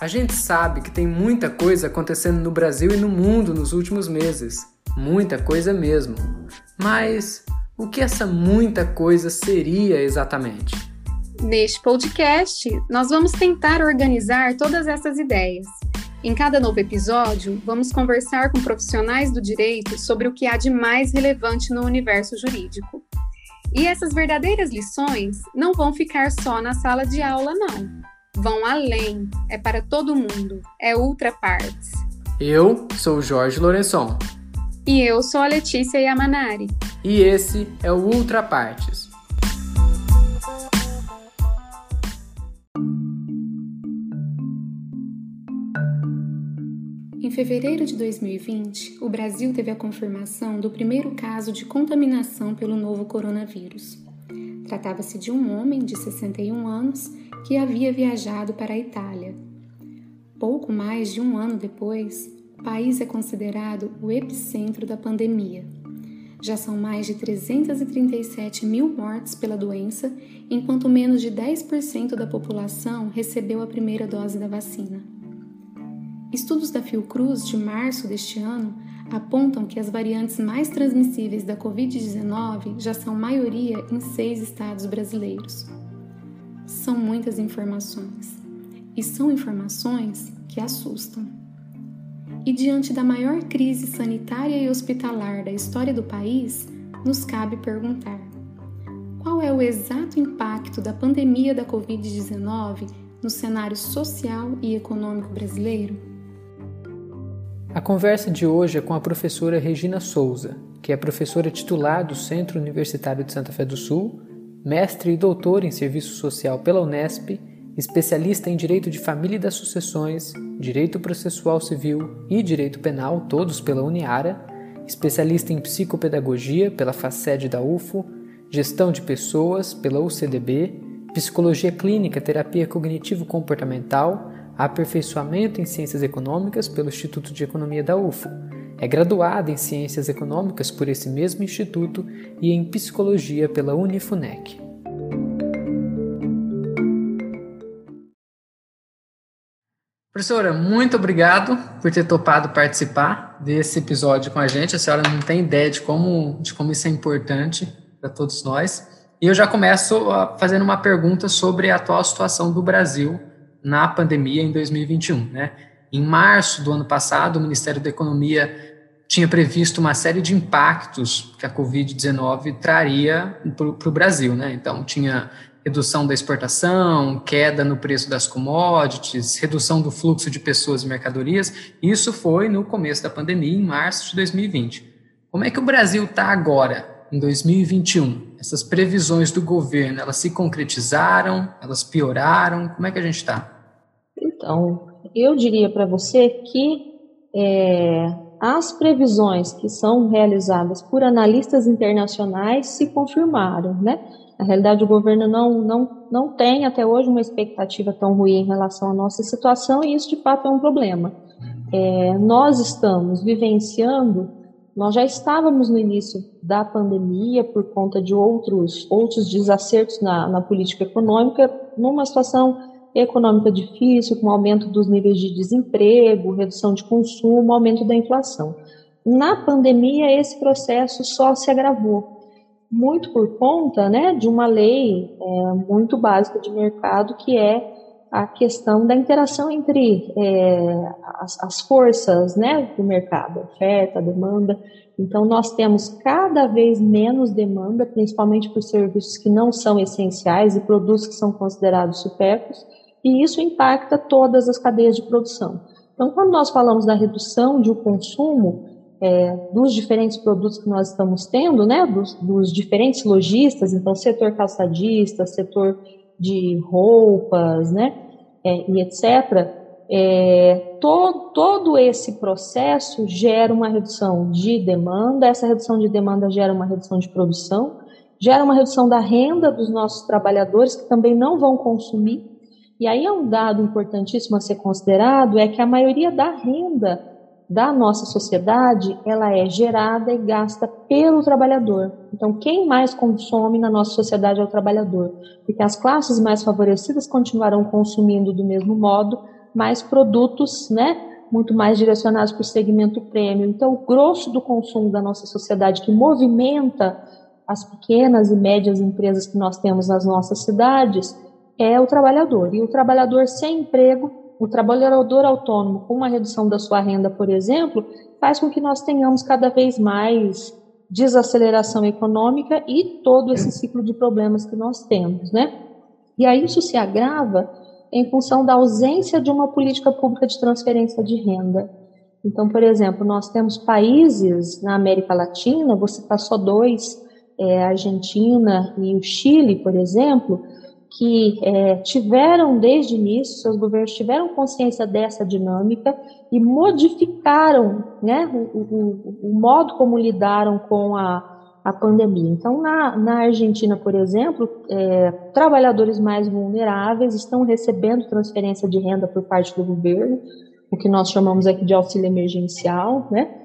A gente sabe que tem muita coisa acontecendo no Brasil e no mundo nos últimos meses. Muita coisa mesmo. Mas o que essa muita coisa seria exatamente? Neste podcast, nós vamos tentar organizar todas essas ideias. Em cada novo episódio, vamos conversar com profissionais do direito sobre o que há de mais relevante no universo jurídico. E essas verdadeiras lições não vão ficar só na sala de aula, não vão além, é para todo mundo, é ultra partes. Eu sou o Jorge Lourençon. E eu sou a Letícia Yamanari. E esse é o Ultra Partes. Em fevereiro de 2020, o Brasil teve a confirmação do primeiro caso de contaminação pelo novo coronavírus. Tratava-se de um homem de 61 anos que havia viajado para a Itália. Pouco mais de um ano depois, o país é considerado o epicentro da pandemia. Já são mais de 337 mil mortes pela doença, enquanto menos de 10% da população recebeu a primeira dose da vacina. Estudos da Fiocruz de março deste ano apontam que as variantes mais transmissíveis da Covid-19 já são maioria em seis estados brasileiros. São muitas informações e são informações que assustam. E diante da maior crise sanitária e hospitalar da história do país, nos cabe perguntar: qual é o exato impacto da pandemia da Covid-19 no cenário social e econômico brasileiro? A conversa de hoje é com a professora Regina Souza, que é professora titular do Centro Universitário de Santa Fé do Sul, mestre e doutor em Serviço Social pela Unesp, especialista em Direito de Família e das Sucessões, Direito Processual Civil e Direito Penal, todos pela Uniara, especialista em Psicopedagogia pela FACED da UFO, Gestão de Pessoas pela UCDB, Psicologia Clínica, Terapia Cognitivo-Comportamental aperfeiçoamento em Ciências Econômicas pelo Instituto de Economia da UFO. É graduada em Ciências Econômicas por esse mesmo instituto e em Psicologia pela Unifunec. Professora, muito obrigado por ter topado participar desse episódio com a gente. A senhora não tem ideia de como, de como isso é importante para todos nós. E eu já começo fazendo uma pergunta sobre a atual situação do Brasil na pandemia em 2021. Né? Em março do ano passado, o Ministério da Economia tinha previsto uma série de impactos que a Covid-19 traria para o Brasil. Né? Então, tinha redução da exportação, queda no preço das commodities, redução do fluxo de pessoas e mercadorias. Isso foi no começo da pandemia, em março de 2020. Como é que o Brasil está agora, em 2021? Essas previsões do governo, elas se concretizaram? Elas pioraram? Como é que a gente está? Então, eu diria para você que é, as previsões que são realizadas por analistas internacionais se confirmaram, né? Na realidade, o governo não, não, não tem até hoje uma expectativa tão ruim em relação à nossa situação e isso de fato é um problema. É, nós estamos vivenciando nós já estávamos no início da pandemia por conta de outros, outros desacertos na, na política econômica, numa situação econômica difícil, com aumento dos níveis de desemprego, redução de consumo, aumento da inflação. Na pandemia, esse processo só se agravou, muito por conta né, de uma lei é, muito básica de mercado, que é a questão da interação entre é, as, as, forças né, do mercado, oferta, demanda. Então, nós temos cada vez menos demanda, principalmente por serviços que não são essenciais e produtos que são considerados supérfluos, e isso impacta todas as cadeias de produção. Então, quando nós falamos da redução de um consumo é, dos diferentes produtos que nós estamos tendo, né, dos, dos diferentes lojistas, então, setor calçadista, setor de roupas, né, é, e etc., é, todo, todo esse processo gera uma redução de demanda, essa redução de demanda gera uma redução de produção, gera uma redução da renda dos nossos trabalhadores, que também não vão consumir. E aí é um dado importantíssimo a ser considerado, é que a maioria da renda da nossa sociedade, ela é gerada e gasta pelo trabalhador. Então, quem mais consome na nossa sociedade é o trabalhador, porque as classes mais favorecidas continuarão consumindo do mesmo modo, mais produtos, né? Muito mais direcionados para o segmento prêmio. Então, o grosso do consumo da nossa sociedade que movimenta as pequenas e médias empresas que nós temos nas nossas cidades é o trabalhador. E o trabalhador sem emprego, o trabalhador autônomo com uma redução da sua renda, por exemplo, faz com que nós tenhamos cada vez mais desaceleração econômica e todo esse ciclo de problemas que nós temos, né? E aí isso se agrava em função da ausência de uma política pública de transferência de renda. Então, por exemplo, nós temos países na América Latina, vou citar só dois, é, a Argentina e o Chile, por exemplo, que é, tiveram desde início, seus governos tiveram consciência dessa dinâmica e modificaram né, o, o, o modo como lidaram com a, a pandemia. Então, na, na Argentina, por exemplo, é, trabalhadores mais vulneráveis estão recebendo transferência de renda por parte do governo, o que nós chamamos aqui de auxílio emergencial, né?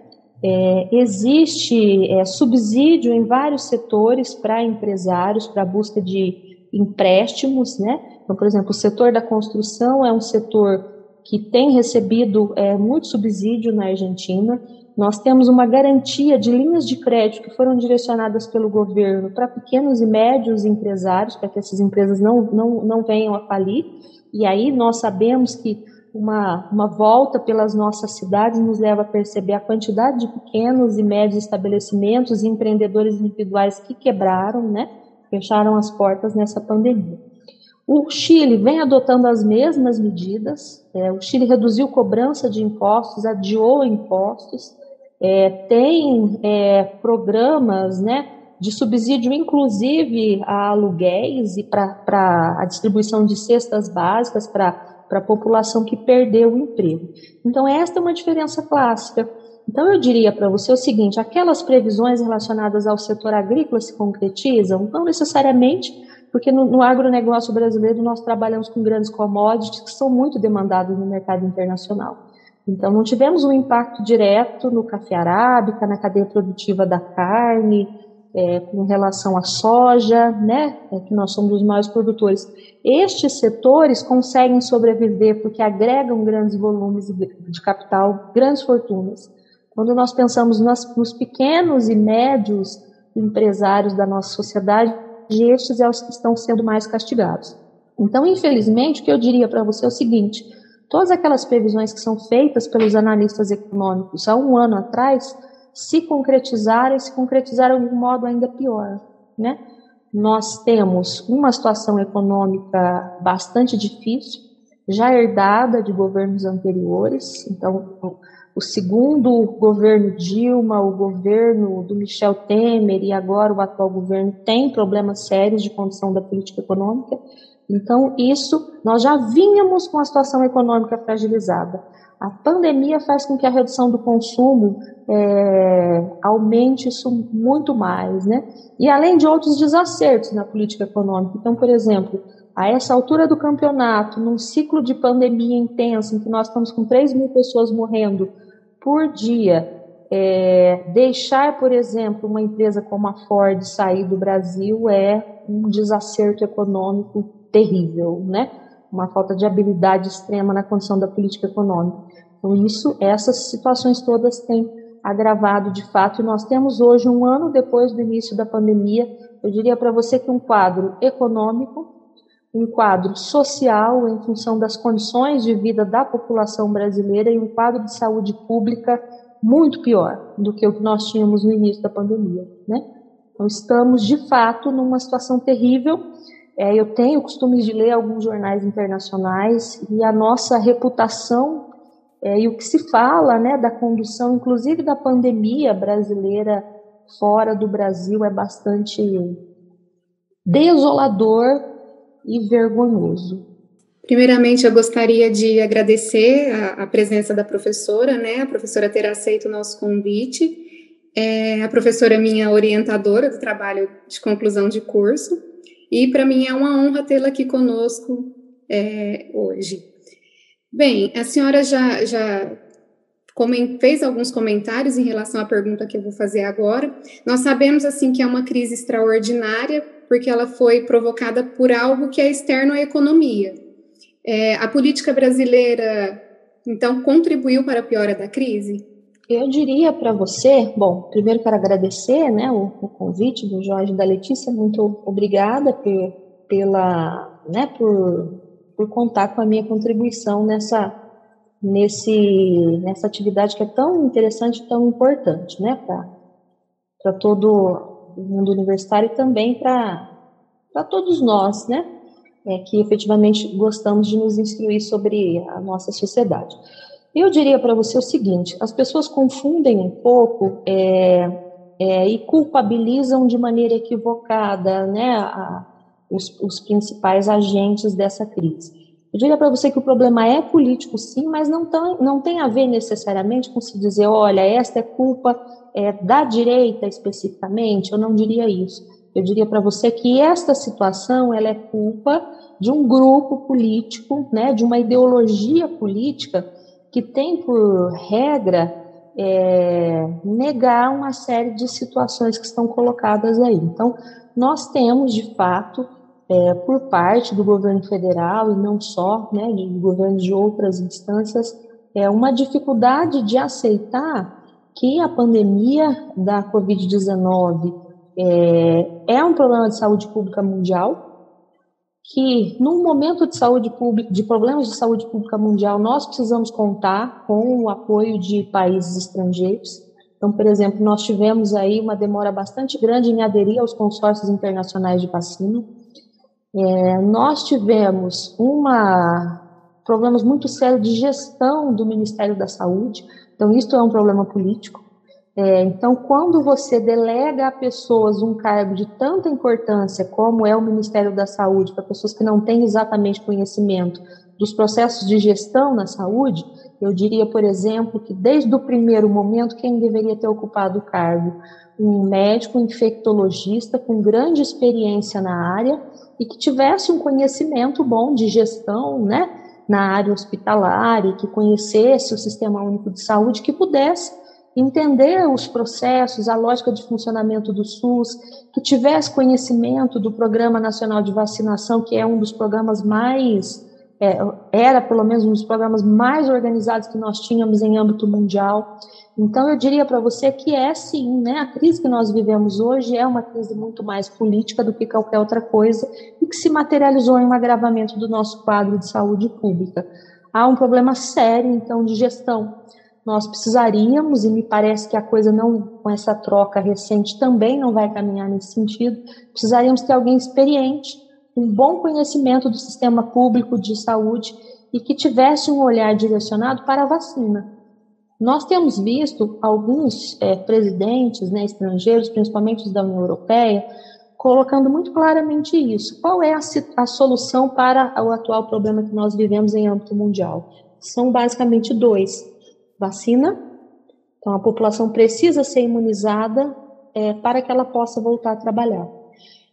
É, existe é, subsídio em vários setores para empresários, para busca de empréstimos, né? Então, por exemplo, o setor da construção é um setor que tem recebido é, muito subsídio na Argentina. Nós temos uma garantia de linhas de crédito que foram direcionadas pelo governo para pequenos e médios empresários, para que essas empresas não, não, não venham a falir. E aí nós sabemos que uma, uma volta pelas nossas cidades nos leva a perceber a quantidade de pequenos e médios estabelecimentos e empreendedores individuais que quebraram, né? Fecharam as portas nessa pandemia. O Chile vem adotando as mesmas medidas. É, o Chile reduziu cobrança de impostos, adiou impostos, é, tem é, programas né, de subsídio, inclusive a aluguéis e para a distribuição de cestas básicas para a população que perdeu o emprego. Então, esta é uma diferença clássica. Então, eu diria para você o seguinte: aquelas previsões relacionadas ao setor agrícola se concretizam? Não necessariamente, porque no, no agronegócio brasileiro nós trabalhamos com grandes commodities que são muito demandados no mercado internacional. Então, não tivemos um impacto direto no café arábica, na cadeia produtiva da carne, é, com relação à soja, né, é, que nós somos os maiores produtores. Estes setores conseguem sobreviver porque agregam grandes volumes de capital, grandes fortunas. Quando nós pensamos nas, nos pequenos e médios empresários da nossa sociedade, estes é os que estão sendo mais castigados. Então, infelizmente, o que eu diria para você é o seguinte: todas aquelas previsões que são feitas pelos analistas econômicos há um ano atrás se concretizaram e se concretizaram de um modo ainda pior, né? Nós temos uma situação econômica bastante difícil, já herdada de governos anteriores, então o segundo governo Dilma, o governo do Michel Temer e agora o atual governo tem problemas sérios de condição da política econômica. Então, isso, nós já vínhamos com a situação econômica fragilizada. A pandemia faz com que a redução do consumo é, aumente isso muito mais, né? E além de outros desacertos na política econômica. Então, por exemplo, a essa altura do campeonato, num ciclo de pandemia intenso, em que nós estamos com 3 mil pessoas morrendo por dia, é, deixar, por exemplo, uma empresa como a Ford sair do Brasil é um desacerto econômico terrível, né? Uma falta de habilidade extrema na condição da política econômica. Então, isso, essas situações todas têm agravado de fato, e nós temos hoje, um ano depois do início da pandemia, eu diria para você que um quadro econômico, um quadro social em função das condições de vida da população brasileira e um quadro de saúde pública muito pior do que o que nós tínhamos no início da pandemia, né? Então estamos de fato numa situação terrível. É, eu tenho o costume de ler alguns jornais internacionais e a nossa reputação é, e o que se fala, né, da condução, inclusive da pandemia brasileira fora do Brasil é bastante desolador e vergonhoso. Primeiramente, eu gostaria de agradecer a, a, presença da professora, né? A professora ter aceito o nosso convite. É, a professora é minha orientadora do trabalho de conclusão de curso. E para mim é uma honra tê-la aqui conosco é, hoje. Bem, a senhora já, já fez alguns comentários em relação à pergunta que eu vou fazer agora. Nós sabemos assim que é uma crise extraordinária porque ela foi provocada por algo que é externo à economia. É, a política brasileira, então, contribuiu para a piora da crise? Eu diria para você, bom, primeiro quero agradecer né, o, o, convite do Jorge e da Letícia, muito obrigada por, pela, né, por, por contar com a minha contribuição nessa, nesse, nessa atividade que é tão interessante tão importante né, para todo mundo universitário e também para todos nós, né, é, que efetivamente gostamos de nos instruir sobre a nossa sociedade. Eu diria para você o seguinte: as pessoas confundem um pouco é, é, e culpabilizam de maneira equivocada né, a, os, os principais agentes dessa crise. Eu diria para você que o problema é político, sim, mas não, tão, não tem a ver necessariamente com se dizer, olha, esta é culpa é, da direita especificamente. Eu não diria isso. Eu diria para você que esta situação ela é culpa de um grupo político, né, de uma ideologia política que tem por regra é, negar uma série de situações que estão colocadas aí. Então, nós temos, de fato, é, por parte do governo federal e não só, né, de governos de outras instâncias, é uma dificuldade de aceitar que a pandemia da Covid-19 é, é um problema de saúde pública mundial, que num momento de saúde pública, de problemas de saúde pública mundial, nós precisamos contar com o apoio de países estrangeiros. Então, por exemplo, nós tivemos aí uma demora bastante grande em aderir aos consórcios internacionais de vacina. É, nós tivemos uma problemas muito sérios de gestão do Ministério da Saúde. Então, isso é um problema político. É, então, quando você delega a pessoas um cargo de tanta importância como é o Ministério da Saúde, para pessoas que não têm exatamente conhecimento dos processos de gestão na saúde, eu diria, por exemplo, que desde o primeiro momento, quem deveria ter ocupado o cargo? Um médico infectologista com grande experiência na área e que tivesse um conhecimento bom de gestão, né, na área hospitalar e que conhecesse o Sistema Único de Saúde, que pudesse entender os processos, a lógica de funcionamento do SUS, que tivesse conhecimento do Programa Nacional de Vacinação, que é um dos programas mais, era pelo menos um dos programas mais organizados que nós tínhamos em âmbito mundial. Então, eu diria para você que é sim, né, a crise que nós vivemos hoje é uma crise muito mais política do que qualquer outra coisa e que se materializou em um agravamento do nosso quadro de saúde pública. Há um problema sério, então, de gestão nós precisaríamos, e me parece que a coisa não, com essa troca recente, também não vai caminhar nesse sentido, precisaríamos ter alguém experiente, um bom conhecimento do sistema público de saúde e que tivesse um olhar direcionado para a vacina. Nós temos visto alguns é, presidentes né, estrangeiros, principalmente os da União Europeia, colocando muito claramente isso. Qual é a, a solução para o atual problema que nós vivemos em âmbito mundial? São basicamente dois vacina. Então, a população precisa ser imunizada é, para que ela possa voltar a trabalhar.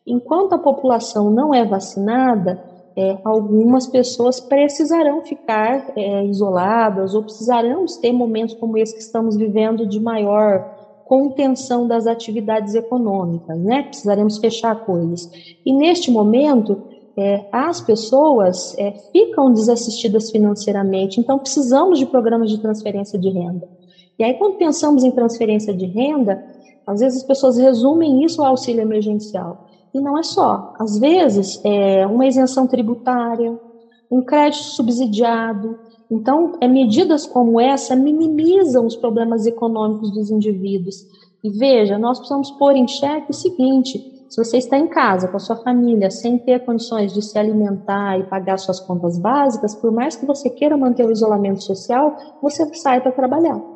Enquanto a população não é vacinada, é, algumas pessoas precisarão ficar é, isoladas ou precisarão ter momentos como esse que estamos vivendo de maior contenção das atividades econômicas, né? Precisaremos fechar coisas. E neste momento, é, as pessoas é, ficam desassistidas financeiramente, então precisamos de programas de transferência de renda. E aí, quando pensamos em transferência de renda, às vezes as pessoas resumem isso ao auxílio emergencial. E não é só. Às vezes, é uma isenção tributária, um crédito subsidiado. Então, é, medidas como essa minimizam os problemas econômicos dos indivíduos. E veja, nós precisamos pôr em xeque o seguinte: se você está em casa com a sua família, sem ter condições de se alimentar e pagar suas contas básicas, por mais que você queira manter o isolamento social, você sai para trabalhar.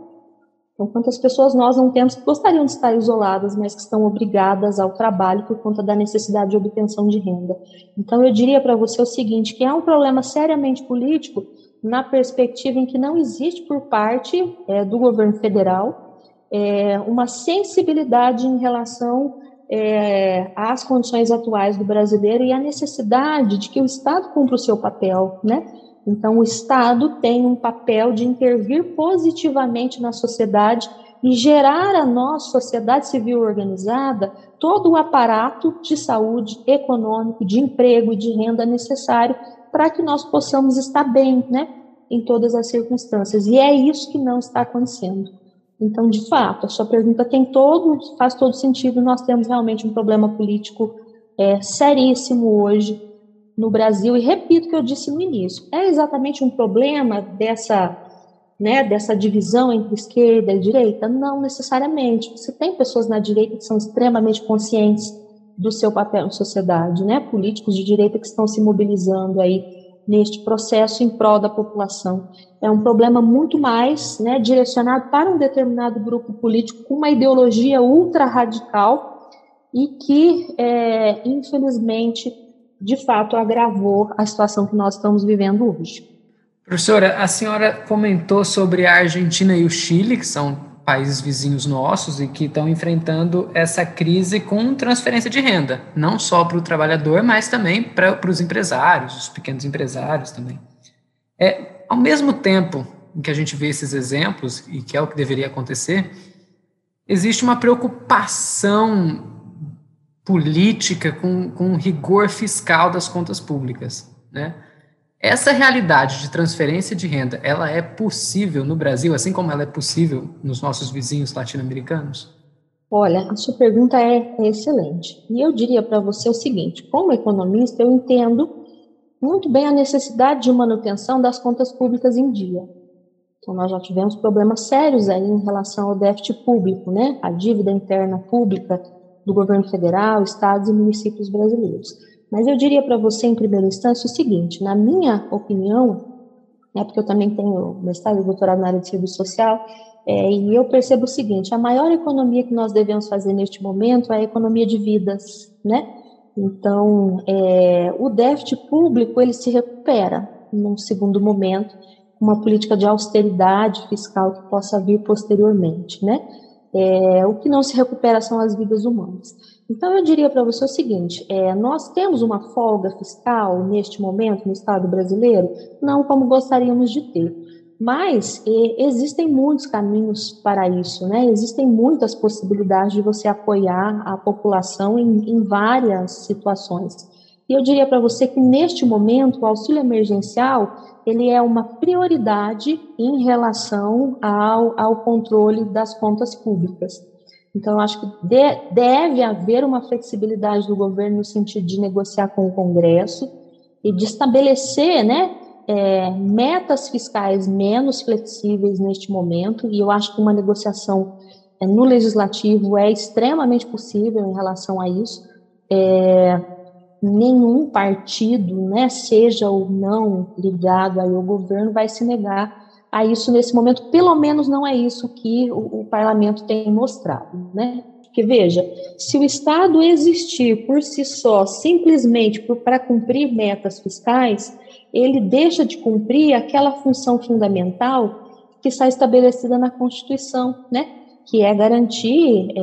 Então, quantas pessoas nós não temos que gostariam de estar isoladas, mas que estão obrigadas ao trabalho por conta da necessidade de obtenção de renda? Então, eu diria para você o seguinte, que há um problema seriamente político na perspectiva em que não existe por parte é, do governo federal é, uma sensibilidade em relação é, às condições atuais do brasileiro e a necessidade de que o Estado cumpra o seu papel, né? Então, o Estado tem um papel de intervir positivamente na sociedade e gerar a nossa sociedade civil organizada todo o aparato de saúde, econômico, de emprego e de renda necessário para que nós possamos estar bem, né, em todas as circunstâncias. E é isso que não está acontecendo. Então, de fato, a sua pergunta tem todo, faz todo sentido. Nós temos realmente um problema político é, seríssimo hoje no Brasil. E repito o que eu disse no início: é exatamente um problema dessa, né, dessa divisão entre esquerda e direita? Não necessariamente. Você tem pessoas na direita que são extremamente conscientes do seu papel na sociedade, né? Políticos de direita que estão se mobilizando aí neste processo em prol da população. É um problema muito mais né, direcionado para um determinado grupo político com uma ideologia ultra radical e que, é, infelizmente, de fato, agravou a situação que nós estamos vivendo hoje. Professora, a senhora comentou sobre a Argentina e o Chile, que são países vizinhos nossos e que estão enfrentando essa crise com transferência de renda, não só para o trabalhador, mas também para, os empresários, os pequenos empresários também. É, ao mesmo tempo em que a gente vê esses exemplos, e que é o que deveria acontecer, existe uma preocupação política com, com rigor fiscal das contas públicas, né? Essa realidade de transferência de renda, ela é possível no Brasil, assim como ela é possível nos nossos vizinhos latino-americanos? Olha, a sua pergunta é, é excelente. E eu diria para você o seguinte: como economista, eu entendo muito bem a necessidade de manutenção das contas públicas em dia. Então, nós já tivemos problemas sérios aí em relação ao déficit público, né? A dívida interna pública do governo federal, estados e municípios brasileiros. Mas eu diria para você, em primeira instância, o seguinte: na minha opinião, né, porque eu também tenho mestrado e doutorado na área de serviço social, é, e eu percebo o seguinte: a maior economia que nós devemos fazer neste momento é a economia de vidas, né? Então, é, o déficit público ele se recupera num segundo momento, uma política de austeridade fiscal que possa vir posteriormente, né? É, o que não se recupera são as vidas humanas. Então, eu diria para você o seguinte: é, nós temos uma folga fiscal neste momento no Estado brasileiro? Não como gostaríamos de ter. Mas é, existem muitos caminhos para isso, né? Existem muitas possibilidades de você apoiar a população em, em várias situações. E eu diria para você que neste momento o auxílio emergencial ele é uma prioridade em relação ao, ao controle das contas públicas. Então, acho que de, deve haver uma flexibilidade do governo no sentido de negociar com o Congresso e de estabelecer né, é, metas fiscais menos flexíveis neste momento, e eu acho que uma negociação é, no legislativo é extremamente possível em relação a isso. É, nenhum partido, né, seja ou não ligado ao governo, vai se negar a isso nesse momento, pelo menos não é isso que o, o parlamento tem mostrado, né? Porque veja, se o Estado existir por si só, simplesmente para cumprir metas fiscais, ele deixa de cumprir aquela função fundamental que está estabelecida na Constituição, né? Que é garantir é,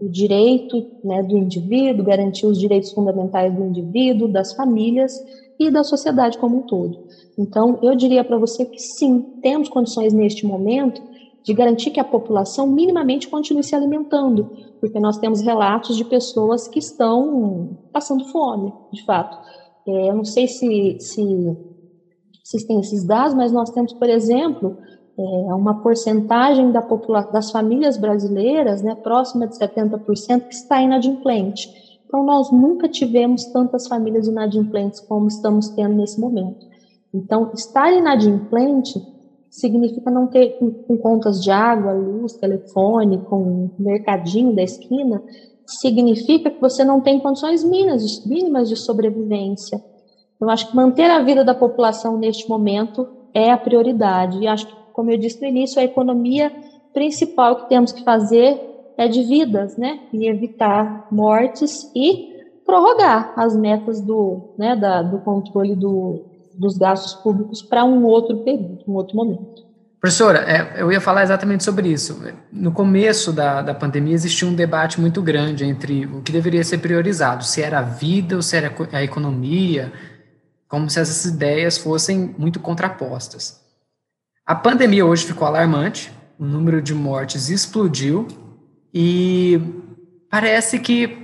o direito né, do indivíduo, garantir os direitos fundamentais do indivíduo, das famílias e da sociedade como um todo. Então, eu diria para você que sim, temos condições neste momento de garantir que a população minimamente continue se alimentando, porque nós temos relatos de pessoas que estão passando fome, de fato. É, eu não sei se, se vocês têm esses dados, mas nós temos, por exemplo, é, uma porcentagem da população, das famílias brasileiras, né, próxima de 70%, que está inadimplente. Então, nós nunca tivemos tantas famílias inadimplentes como estamos tendo nesse momento. Então, estar inadimplente significa não ter com, com contas de água, luz, telefone, com mercadinho da esquina, significa que você não tem condições mínimas, mínimas de sobrevivência. Eu acho que manter a vida da população neste momento é a prioridade. E acho que, como eu disse no início, a economia principal que temos que fazer é de vidas, né? E evitar mortes e prorrogar as metas do, né, da, do controle do, dos gastos públicos para um outro período, um outro momento. Professora, é, eu ia falar exatamente sobre isso. No começo da, da pandemia existia um debate muito grande entre o que deveria ser priorizado, se era a vida ou se era a economia, como se essas ideias fossem muito contrapostas. A pandemia hoje ficou alarmante, o número de mortes explodiu e parece que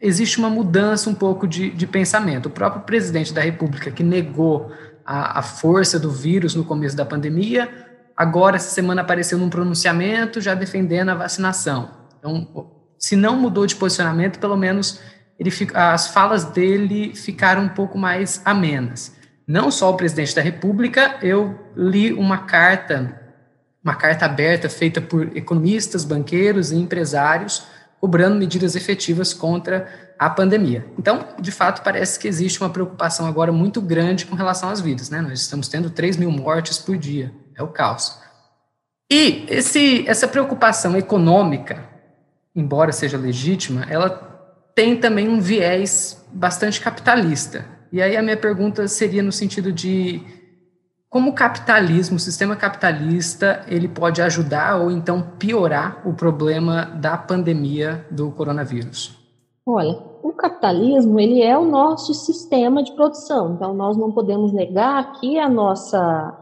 existe uma mudança um pouco de, de pensamento. O próprio presidente da República, que negou a, a força do vírus no começo da pandemia, agora, essa semana, apareceu num pronunciamento já defendendo a vacinação. Então, se não mudou de posicionamento, pelo menos ele, as falas dele ficaram um pouco mais amenas. Não só o presidente da República, eu li uma carta, uma carta aberta feita por economistas, banqueiros e empresários, cobrando medidas efetivas contra a pandemia. Então, de fato, parece que existe uma preocupação agora muito grande com relação às vidas. Né? Nós estamos tendo 3 mil mortes por dia, é o caos. E esse, essa preocupação econômica, embora seja legítima, ela tem também um viés bastante capitalista. E aí a minha pergunta seria no sentido de como o capitalismo, o sistema capitalista, ele pode ajudar ou então piorar o problema da pandemia do coronavírus? Olha, o capitalismo ele é o nosso sistema de produção. Então nós não podemos negar que a nossa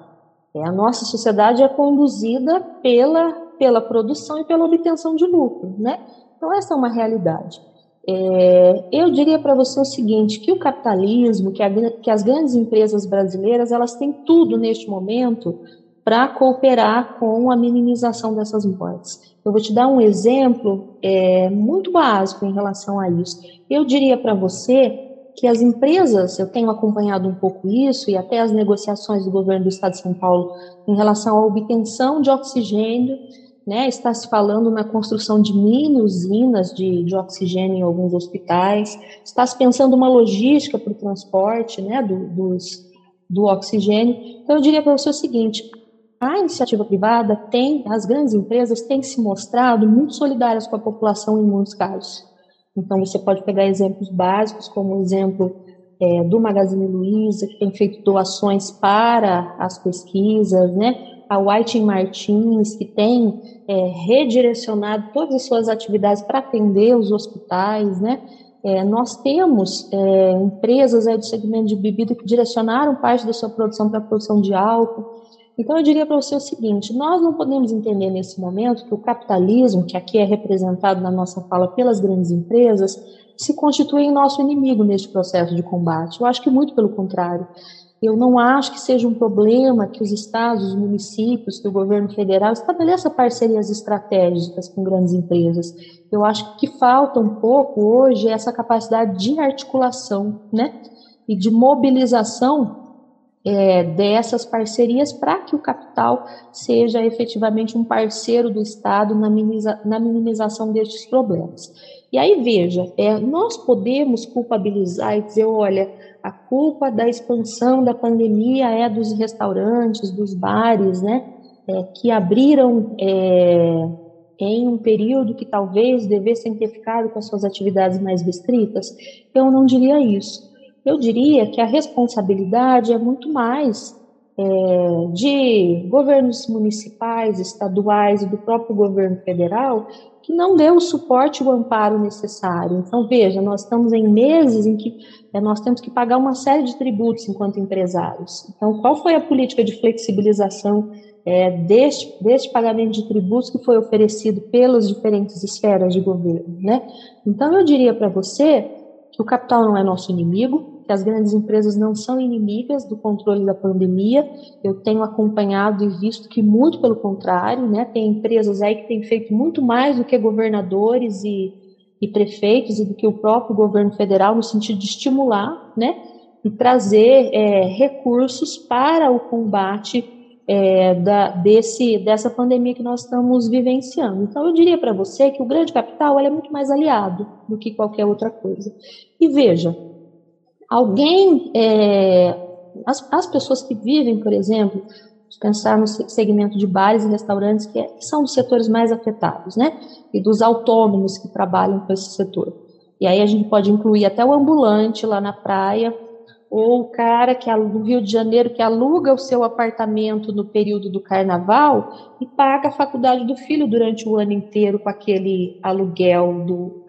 é, a nossa sociedade é conduzida pela pela produção e pela obtenção de lucro, né? Então essa é uma realidade. É, eu diria para você o seguinte, que o capitalismo, que, a, que as grandes empresas brasileiras, elas têm tudo neste momento para cooperar com a minimização dessas mortes. Eu vou te dar um exemplo é, muito básico em relação a isso. Eu diria para você que as empresas, eu tenho acompanhado um pouco isso, e até as negociações do governo do Estado de São Paulo em relação à obtenção de oxigênio, né, está se falando na construção de mini usinas de, de oxigênio em alguns hospitais, está se pensando uma logística para o transporte né, do, dos, do oxigênio. Então, eu diria para você o seguinte: a iniciativa privada tem, as grandes empresas têm se mostrado muito solidárias com a população em muitos casos. Então, você pode pegar exemplos básicos, como o exemplo é, do Magazine Luiza, que tem feito doações para as pesquisas, né? A White Martins, que tem é, redirecionado todas as suas atividades para atender os hospitais, né? É, nós temos é, empresas aí do segmento de bebida que direcionaram parte da sua produção para a produção de álcool. Então, eu diria para você o seguinte: nós não podemos entender nesse momento que o capitalismo, que aqui é representado na nossa fala pelas grandes empresas, se constitui em nosso inimigo neste processo de combate. Eu acho que muito pelo contrário. Eu não acho que seja um problema que os estados, os municípios, que o governo federal estabeleça parcerias estratégicas com grandes empresas. Eu acho que falta um pouco hoje essa capacidade de articulação, né, e de mobilização é, dessas parcerias para que o capital seja efetivamente um parceiro do Estado na, minimiza, na minimização destes problemas. E aí veja, é, nós podemos culpabilizar e dizer, olha, a culpa da expansão da pandemia é dos restaurantes, dos bares, né, é, que abriram é, em um período que talvez devessem ter ficado com as suas atividades mais restritas. Eu não diria isso. Eu diria que a responsabilidade é muito mais é, de governos municipais, estaduais e do próprio governo federal que não deu o suporte e o amparo necessário. Então, veja, nós estamos em meses em que é, nós temos que pagar uma série de tributos enquanto empresários. Então, qual foi a política de flexibilização é, deste, deste pagamento de tributos que foi oferecido pelas diferentes esferas de governo? Né? Então, eu diria para você que o capital não é nosso inimigo, que as grandes empresas não são inimigas do controle da pandemia. Eu tenho acompanhado e visto que muito pelo contrário, né? Tem empresas aí que têm feito muito mais do que governadores e, e prefeitos e do que o próprio governo federal no sentido de estimular, né? E trazer é, recursos para o combate é, da, desse, dessa pandemia que nós estamos vivenciando. Então, eu diria para você que o grande capital é muito mais aliado do que qualquer outra coisa. E veja, Alguém, é, as, as pessoas que vivem, por exemplo, pensar no segmento de bares e restaurantes, que, é, que, são os setores mais afetados, né? E dos autônomos que trabalham com esse setor. E aí a gente pode incluir até o ambulante lá na praia, ou o cara que do Rio de Janeiro que aluga o seu apartamento no período do carnaval e paga a faculdade do filho durante o ano inteiro com aquele aluguel do,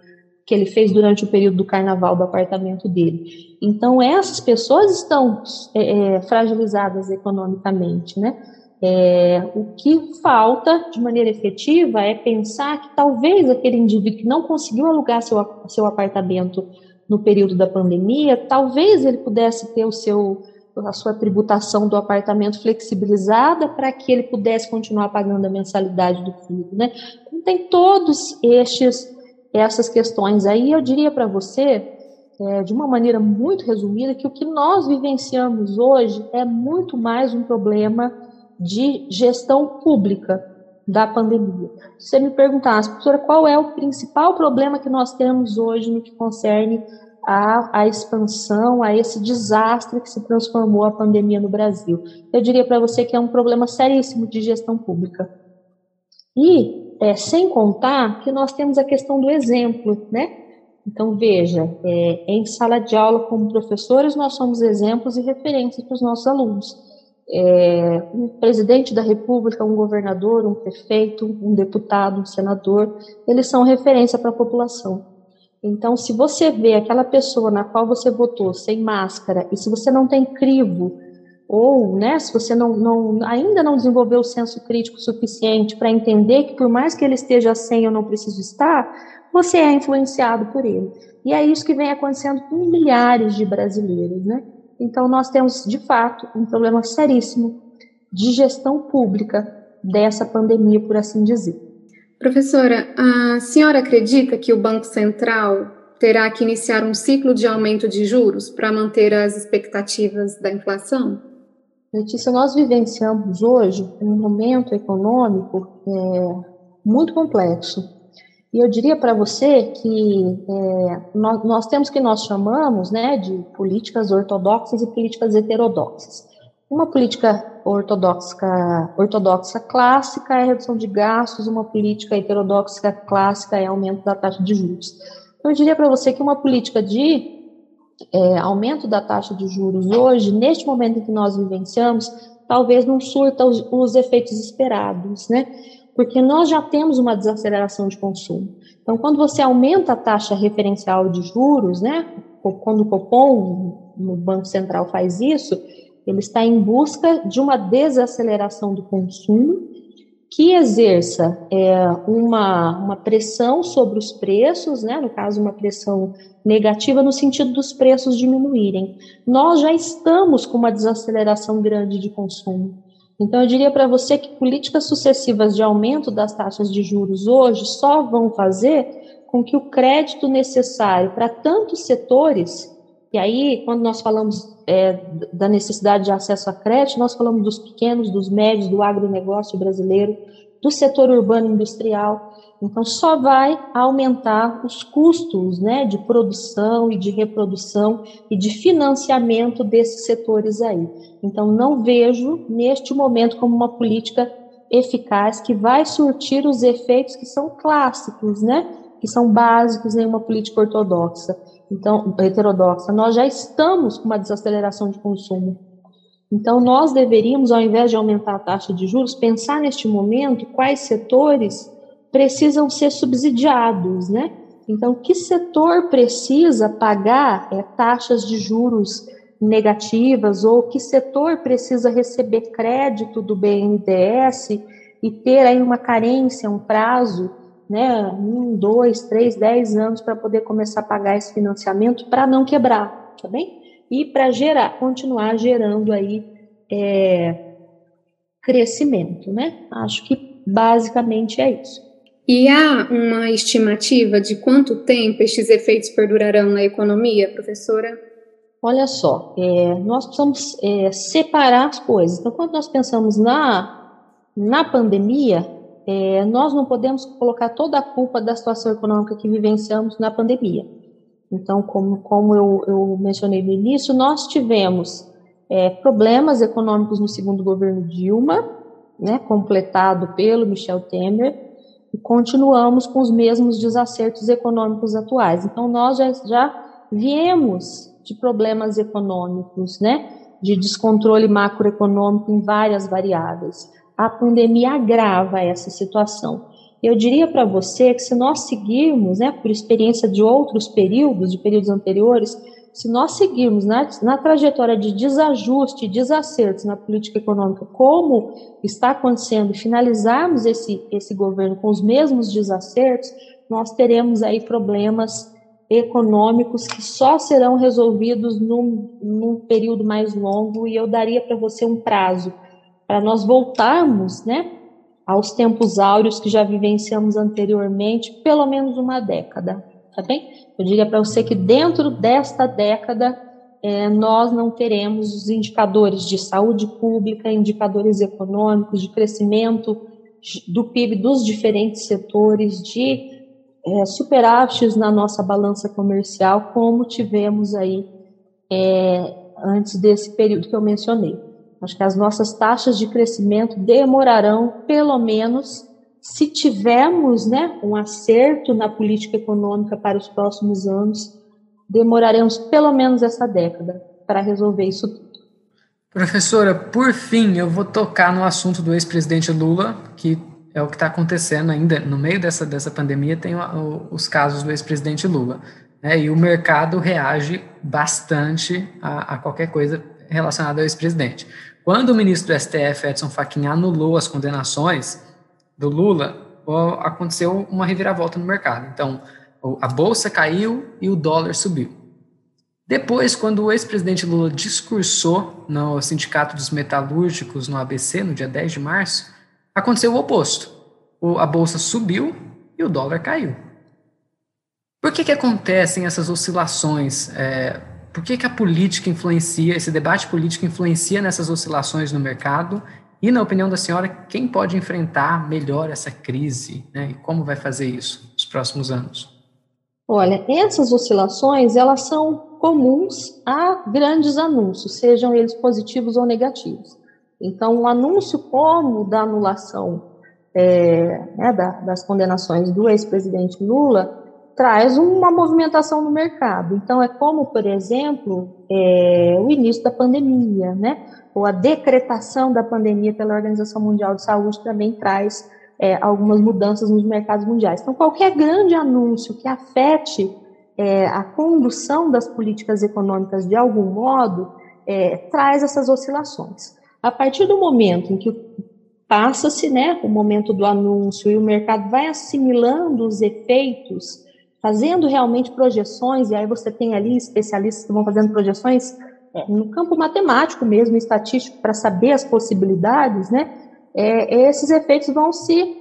que ele fez durante o período do carnaval do apartamento dele. Então, essas pessoas estão é, é, fragilizadas economicamente, né? É, o que falta de maneira efetiva é pensar que talvez aquele indivíduo que não conseguiu alugar seu, seu apartamento no período da pandemia, talvez ele pudesse ter o seu a sua tributação do apartamento flexibilizada para que ele pudesse continuar pagando a mensalidade do filho, né? Então, tem todos estes essas questões aí. Eu diria para você, é, de uma maneira muito resumida, que o que nós vivenciamos hoje é muito mais um problema de gestão pública da pandemia. Se você me perguntasse, professora, qual é o principal problema que nós temos hoje no que concerne a, a expansão, a esse desastre que se transformou a pandemia no Brasil? Eu diria para você que é um problema seríssimo de gestão pública. E, é, sem contar que nós temos a questão do exemplo, né? Então, veja, é, em sala de aula, como professores, nós somos exemplos e referências para os nossos alunos é, um presidente da República, um governador, um prefeito, um deputado, um senador, eles são referência para a população. Então, se você vê aquela pessoa na qual você votou sem máscara e se você não tem crivo ou, né, se você não, não, ainda não desenvolveu o senso crítico suficiente para entender que por mais que ele esteja sem, eu não preciso estar, você é influenciado por ele. E é isso que vem acontecendo com milhares de brasileiros, né? Então, nós temos, de fato, um problema seríssimo de gestão pública dessa pandemia, por assim dizer. Professora, a senhora acredita que o Banco Central terá que iniciar um ciclo de aumento de juros para manter as expectativas da inflação? Letícia, nós vivenciamos hoje um momento econômico é, muito complexo. E eu diria para você que é, nós, nós, temos o que nós chamamos né, de políticas ortodoxas e políticas heterodoxas. Uma política ortodoxa, ortodoxa clássica é redução de gastos, uma política heterodoxa clássica é aumento da taxa de juros. Então, eu diria para você que uma política de é, aumento da taxa de juros hoje, neste momento em que nós vivenciamos, talvez não surta os, os efeitos esperados, né? porque nós já temos uma desaceleração de consumo. Então, quando você aumenta a taxa referencial de juros, né, quando o Copom, no Banco Central, faz isso, ele está em busca de uma desaceleração do consumo que exerça é, uma, uma pressão sobre os preços, né, no caso, uma pressão negativa no sentido dos preços diminuírem. Nós já estamos com uma desaceleração grande de consumo. Então, eu diria para você que políticas sucessivas de aumento das taxas de juros hoje só vão fazer com que o crédito necessário para tantos setores, e aí, quando nós falamos é, da necessidade de acesso a crédito, nós falamos dos pequenos, dos médios, do agronegócio brasileiro, do setor urbano industrial. Então, só vai aumentar os custos né, de produção e de reprodução e de financiamento desses setores aí. Então, não vejo neste momento como uma política eficaz que vai surtir os efeitos que são clássicos, né? Que são básicos em uma política ortodoxa. Então, heterodoxa, nós já estamos com uma desaceleração de consumo. Então, nós deveríamos, ao invés de aumentar a taxa de juros, pensar neste momento quais setores precisam ser subsidiados, né? Então, que setor precisa pagar é, taxas de juros negativas ou que setor precisa receber crédito do BNDES e ter aí uma carência, um prazo, né, um, dois, três, dez anos para poder começar a pagar esse financiamento para não quebrar, tá bem? E para gerar, continuar gerando aí é, crescimento, né? Acho que basicamente é isso. E há uma estimativa de quanto tempo estes efeitos perdurarão na economia, professora? Olha só, é, nós precisamos é, separar as coisas. Então, quando nós pensamos na, na pandemia, é, nós não podemos colocar toda a culpa da situação econômica que vivenciamos na pandemia. Então, como, como eu, eu mencionei no início, nós tivemos é, problemas econômicos no segundo governo Dilma, né, completado pelo Michel Temer, e continuamos com os mesmos desacertos econômicos atuais. Então, nós já, já viemos de problemas econômicos, né, de descontrole macroeconômico em várias variáveis. A pandemia agrava essa situação. Eu diria para você que se nós seguirmos, né, por experiência de outros períodos, de períodos anteriores, se nós seguirmos na, na trajetória de desajuste, desacertos na política econômica, como está acontecendo, e finalizarmos esse, esse governo com os mesmos desacertos, nós teremos aí problemas econômicos que só serão resolvidos num, num período mais longo, e eu daria para você um prazo para nós voltarmos, né, aos tempos áureos que já vivenciamos anteriormente, pelo menos uma década, tá bem? Eu diria para você que dentro desta década é, nós não teremos os indicadores de saúde pública, indicadores econômicos, de crescimento do PIB dos diferentes setores, de é, superávites na nossa balança comercial, como tivemos aí é, antes desse período que eu mencionei. Acho que as nossas taxas de crescimento demorarão pelo menos se tivermos né, um acerto na política econômica para os próximos anos, demoraremos pelo menos essa década para resolver isso tudo. Professora, por fim, eu vou tocar no assunto do ex-presidente Lula, que é o que está acontecendo ainda no meio dessa, dessa pandemia, tem o, os casos do ex-presidente Lula. Né, e o mercado reage bastante a, a qualquer coisa relacionada ao ex-presidente. Quando o ministro do STF, Edson Fachin, anulou as condenações, do Lula, aconteceu uma reviravolta no mercado. Então, a bolsa caiu e o dólar subiu. Depois, quando o ex-presidente Lula discursou no Sindicato dos Metalúrgicos, no ABC, no dia 10 de março, aconteceu o oposto. a bolsa subiu e o dólar caiu. Por que, que acontecem essas oscilações? É, por que, que a política influencia, esse debate político influencia nessas oscilações no mercado e, na opinião da senhora, quem pode enfrentar melhor essa crise né, e como vai fazer isso nos próximos anos? Olha, essas oscilações elas são comuns a grandes anúncios, sejam eles positivos ou negativos. Então, um anúncio como da anulação é, né, da, das condenações do ex-presidente Lula traz uma movimentação no mercado. Então, é como, por exemplo, é, o início da pandemia, né? ou a decretação da pandemia pela Organização Mundial de Saúde também traz é, algumas mudanças nos mercados mundiais. Então, qualquer grande anúncio que afete é, a condução das políticas econômicas de algum modo é, traz essas oscilações. A partir do momento em que passa-se né, o momento do anúncio e o mercado vai assimilando os efeitos, fazendo realmente projeções, e aí você tem ali especialistas que vão fazendo projeções é, no campo matemático mesmo, estatístico, para saber as possibilidades, né, é, esses efeitos vão se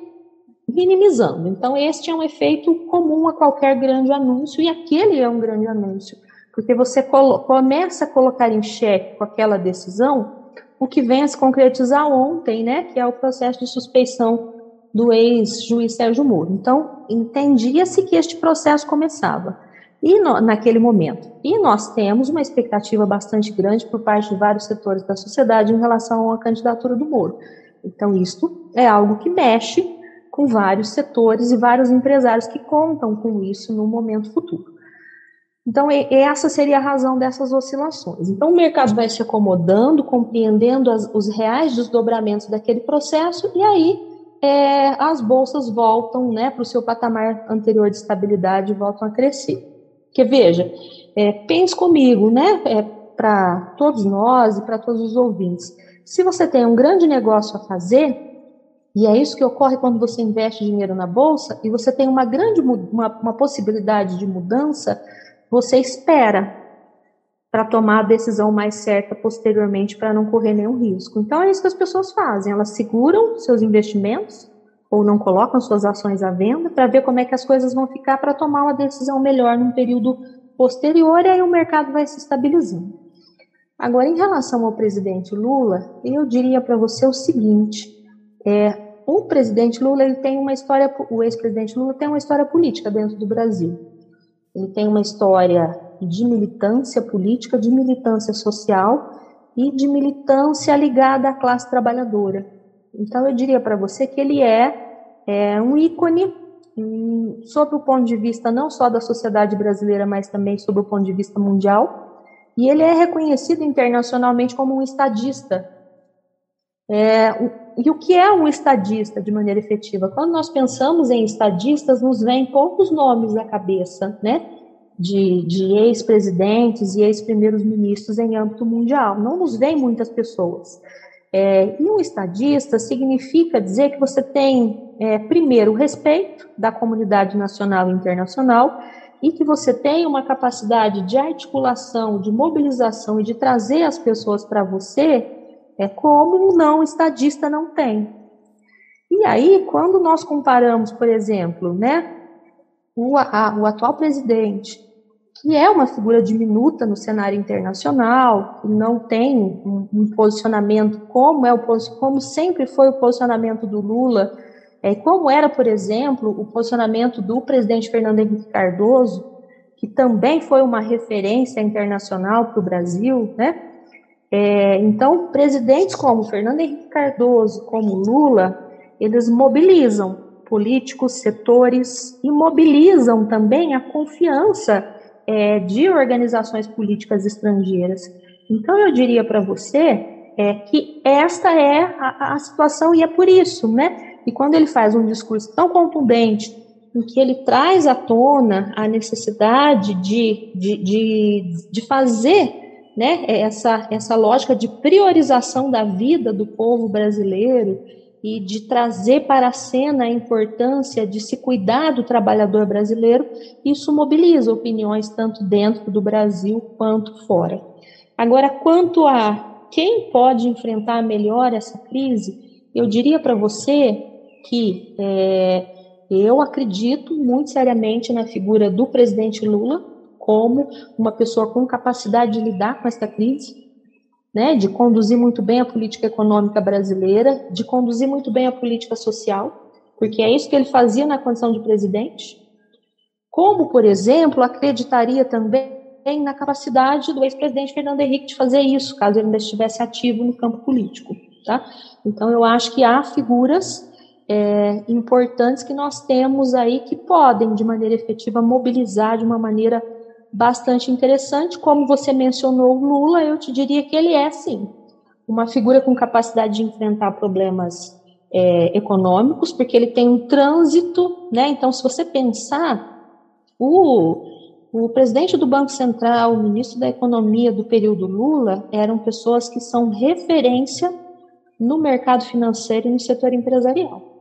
minimizando. Então, este é um efeito comum a qualquer grande anúncio, e aquele é um grande anúncio, porque você começa a colocar em xeque com aquela decisão o que vem a se concretizar ontem, né, que é o processo de suspeição do ex-juiz Sérgio Moro. Então, entendia-se que este processo começava e no, naquele momento. E nós temos uma expectativa bastante grande por parte de vários setores da sociedade em relação à candidatura do Moro. Então, isto é algo que mexe com vários setores e vários empresários que contam com isso no momento futuro. Então, essa seria a razão dessas oscilações. Então, o mercado vai se acomodando, compreendendo as, os reais desdobramentos daquele processo, e aí é, as bolsas voltam né, para o seu patamar anterior de estabilidade e voltam a crescer. Porque, veja, é, pense comigo, né, é, para todos nós e para todos os ouvintes. Se você tem um grande negócio a fazer, e é isso que ocorre quando você investe dinheiro na bolsa, e você tem uma grande uma, uma possibilidade de mudança, você espera para tomar a decisão mais certa posteriormente para não correr nenhum risco. Então é isso que as pessoas fazem, elas seguram seus investimentos ou não colocam suas ações à venda para ver como é que as coisas vão ficar para tomar uma decisão melhor num período posterior e aí o mercado vai se estabilizando. Agora, em relação ao presidente Lula, eu diria para você o seguinte: é, o presidente Lula ele tem uma história, o ex-presidente Lula tem uma história política dentro do Brasil. Ele tem uma história de militância política, de militância social e de militância ligada à classe trabalhadora. Então, eu diria para você que ele é, é um ícone um, sob o ponto de vista não só da sociedade brasileira, mas também sob o ponto de vista mundial. E ele é reconhecido internacionalmente como um estadista. É, e o que é um estadista de maneira efetiva? Quando nós pensamos em estadistas, nos vêm poucos nomes à cabeça, né? De, de ex-presidentes e ex-primeiros ministros em âmbito mundial. Não nos vem muitas pessoas. É, e um estadista significa dizer que você tem, é, primeiro, o respeito da comunidade nacional e internacional e que você tem uma capacidade de articulação, de mobilização e de trazer as pessoas para você, é como um não estadista não tem. E aí, quando nós comparamos, por exemplo, né, o, a, o atual presidente que é uma figura diminuta no cenário internacional, que não tem um, um posicionamento como é o como sempre foi o posicionamento do Lula, é, como era, por exemplo, o posicionamento do presidente Fernando Henrique Cardoso, que também foi uma referência internacional para o Brasil, né? É, então, presidentes como Fernando Henrique Cardoso, como Lula, eles mobilizam políticos, setores e mobilizam também a confiança é, de organizações políticas estrangeiras. Então, eu diria para você é, que esta é a, a, situação e é por isso, né? E quando ele faz um discurso tão contundente, em que ele traz à tona a necessidade de, de, de, de fazer né, essa, essa lógica de priorização da vida do povo brasileiro, e de trazer para a cena a importância de se cuidar do trabalhador brasileiro, isso mobiliza opiniões tanto dentro do Brasil quanto fora. Agora, quanto a quem pode enfrentar melhor essa crise, eu diria para você que é, eu acredito muito seriamente na figura do presidente Lula como uma pessoa com capacidade de lidar com essa crise, né, de conduzir muito bem a política econômica brasileira, de conduzir muito bem a política social, porque é isso que ele fazia na condição de presidente. Como, por exemplo, acreditaria também na capacidade do ex-presidente Fernando Henrique de fazer isso, caso ele ainda estivesse ativo no campo político. Tá? Então, eu acho que há figuras é, importantes que nós temos aí que podem, de maneira efetiva, mobilizar de uma maneira bastante interessante. Como você mencionou o Lula, eu te diria que ele é, sim, uma figura com capacidade de enfrentar problemas é, econômicos, porque ele tem um trânsito, né? Então, se você pensar, o, o presidente do Banco Central, o ministro da Economia do período Lula, eram pessoas que são referência no mercado financeiro e no setor empresarial.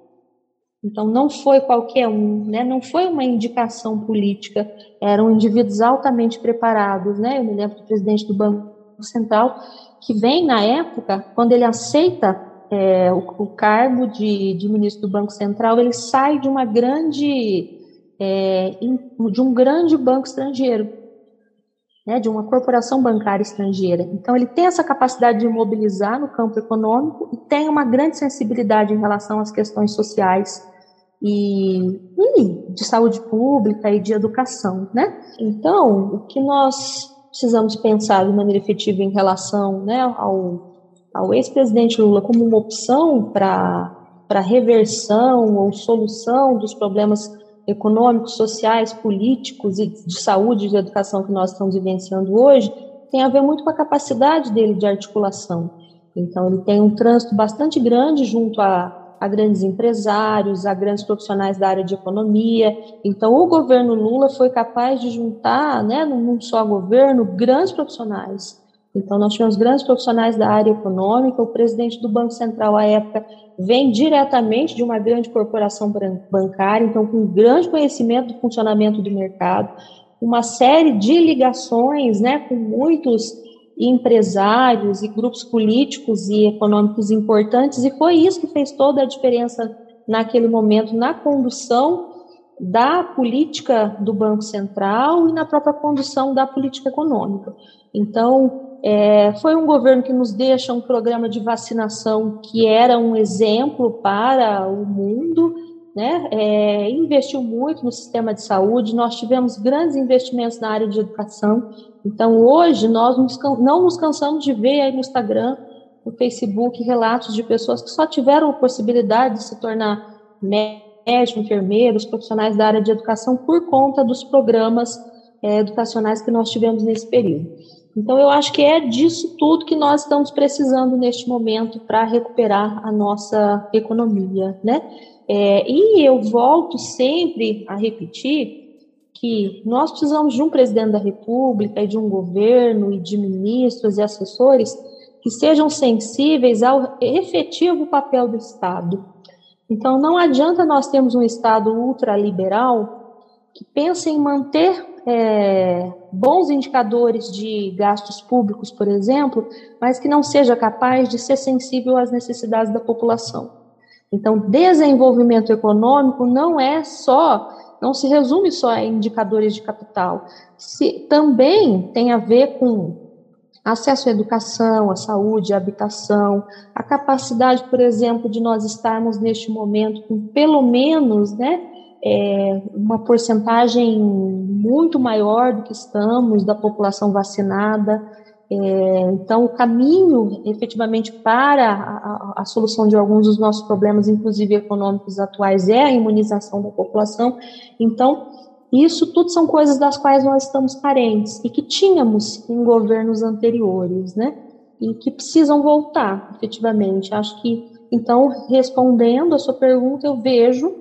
Então, não foi qualquer um, né? não foi uma indicação política, eram indivíduos altamente preparados. Né? Eu me lembro do presidente do Banco Central, que vem na época, quando ele aceita é, o, o, cargo de, de, ministro do Banco Central, ele sai de uma grande, é, de um grande banco estrangeiro, né, de uma corporação bancária estrangeira. Então, ele tem essa capacidade de mobilizar no campo econômico e tem uma grande sensibilidade em relação às questões sociais e, de saúde pública e de educação, né? Então, o que nós precisamos pensar de maneira efetiva em relação né, ao, ao ex-presidente Lula como uma opção para para reversão ou solução dos problemas econômicos, sociais, políticos e de saúde e de educação que nós estamos vivenciando hoje, tem a ver muito com a capacidade dele de articulação. Então, ele tem um trânsito bastante grande junto a a grandes empresários, a grandes profissionais da área de economia. Então, o governo Lula foi capaz de juntar, né, num só governo, grandes profissionais. Então, nós tivemos grandes profissionais da área econômica, o presidente do Banco Central, à época, vem diretamente de uma grande corporação bancária, então, com grande conhecimento do funcionamento do mercado, uma série de ligações né, com muitos empresários e grupos políticos e econômicos importantes, e foi isso que fez toda a diferença naquele momento na condução da política do Banco Central e na própria condução da política econômica. Então, é, foi um governo que nos deixa um programa de vacinação que era um exemplo para o mundo, né? É, investiu muito no sistema de saúde, nós tivemos grandes investimentos na área de educação, então, hoje, nós não nos cansamos de ver aí no Instagram, no Facebook, relatos de pessoas que só tiveram a possibilidade de se tornar médicos, enfermeiros, profissionais da área de educação por conta dos programas é, educacionais que nós tivemos nesse período. Então, eu acho que é disso tudo que nós estamos precisando neste momento para recuperar a nossa economia, né? É, e eu volto sempre a repetir que nós precisamos de um presidente da República e de um governo e de ministros e assessores que sejam sensíveis ao efetivo papel do Estado. Então, não adianta nós termos um Estado ultraliberal que pense em manter é, bons indicadores de gastos públicos, por exemplo, mas que não seja capaz de ser sensível às necessidades da população. Então, desenvolvimento econômico não é só, não se resume só a indicadores de capital, se, também tem a ver com acesso à educação, à saúde, à habitação, a capacidade, por exemplo, de nós estarmos neste momento com pelo menos, né, é, uma porcentagem muito maior do que estamos da população vacinada. Então, o caminho, efetivamente, para a, a, a, solução de alguns dos nossos problemas, inclusive econômicos atuais, é a imunização da população. Então, isso tudo são coisas das quais nós estamos carentes e que tínhamos em governos anteriores, né? E que precisam voltar, efetivamente. Acho que, então, respondendo a sua pergunta, eu vejo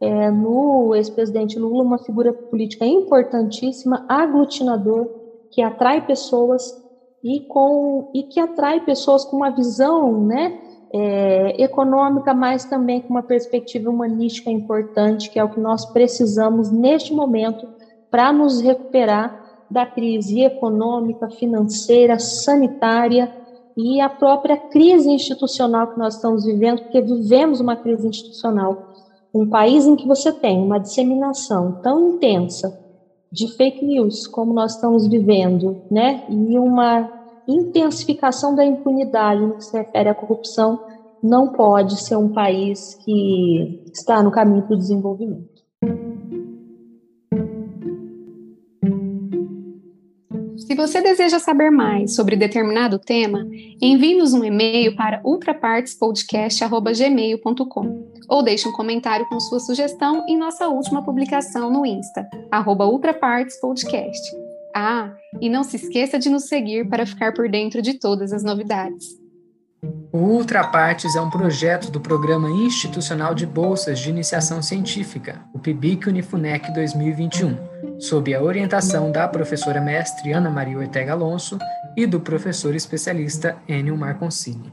é, no ex-presidente Lula uma figura política importantíssima, aglutinador, que atrai pessoas e, com, e que atrai pessoas com uma visão, né? é, econômica, mas também com uma perspectiva humanística importante, que é o que nós precisamos neste momento para nos recuperar da crise econômica, financeira, sanitária e a própria crise institucional que nós estamos vivendo, porque vivemos uma crise institucional. Um país em que você tem uma disseminação tão intensa de fake news como nós estamos vivendo, né? E uma intensificação da impunidade no que se refere à corrupção, não pode ser um país que está no caminho para o desenvolvimento. Se você deseja saber mais sobre determinado tema, envie-nos um e-mail para ultrapartespodcast.gmail.com ou deixe um comentário com sua sugestão em nossa última publicação no Insta, ultrapartespodcast. Ah, e não se esqueça de nos seguir para ficar por dentro de todas as novidades. O Ultrapartes é um projeto do Programa Institucional de Bolsas de Iniciação Científica, o PIBIC Unifunec 2021, sob a orientação da professora mestre Ana Maria Ortega Alonso e do professor especialista Enio Marconcini.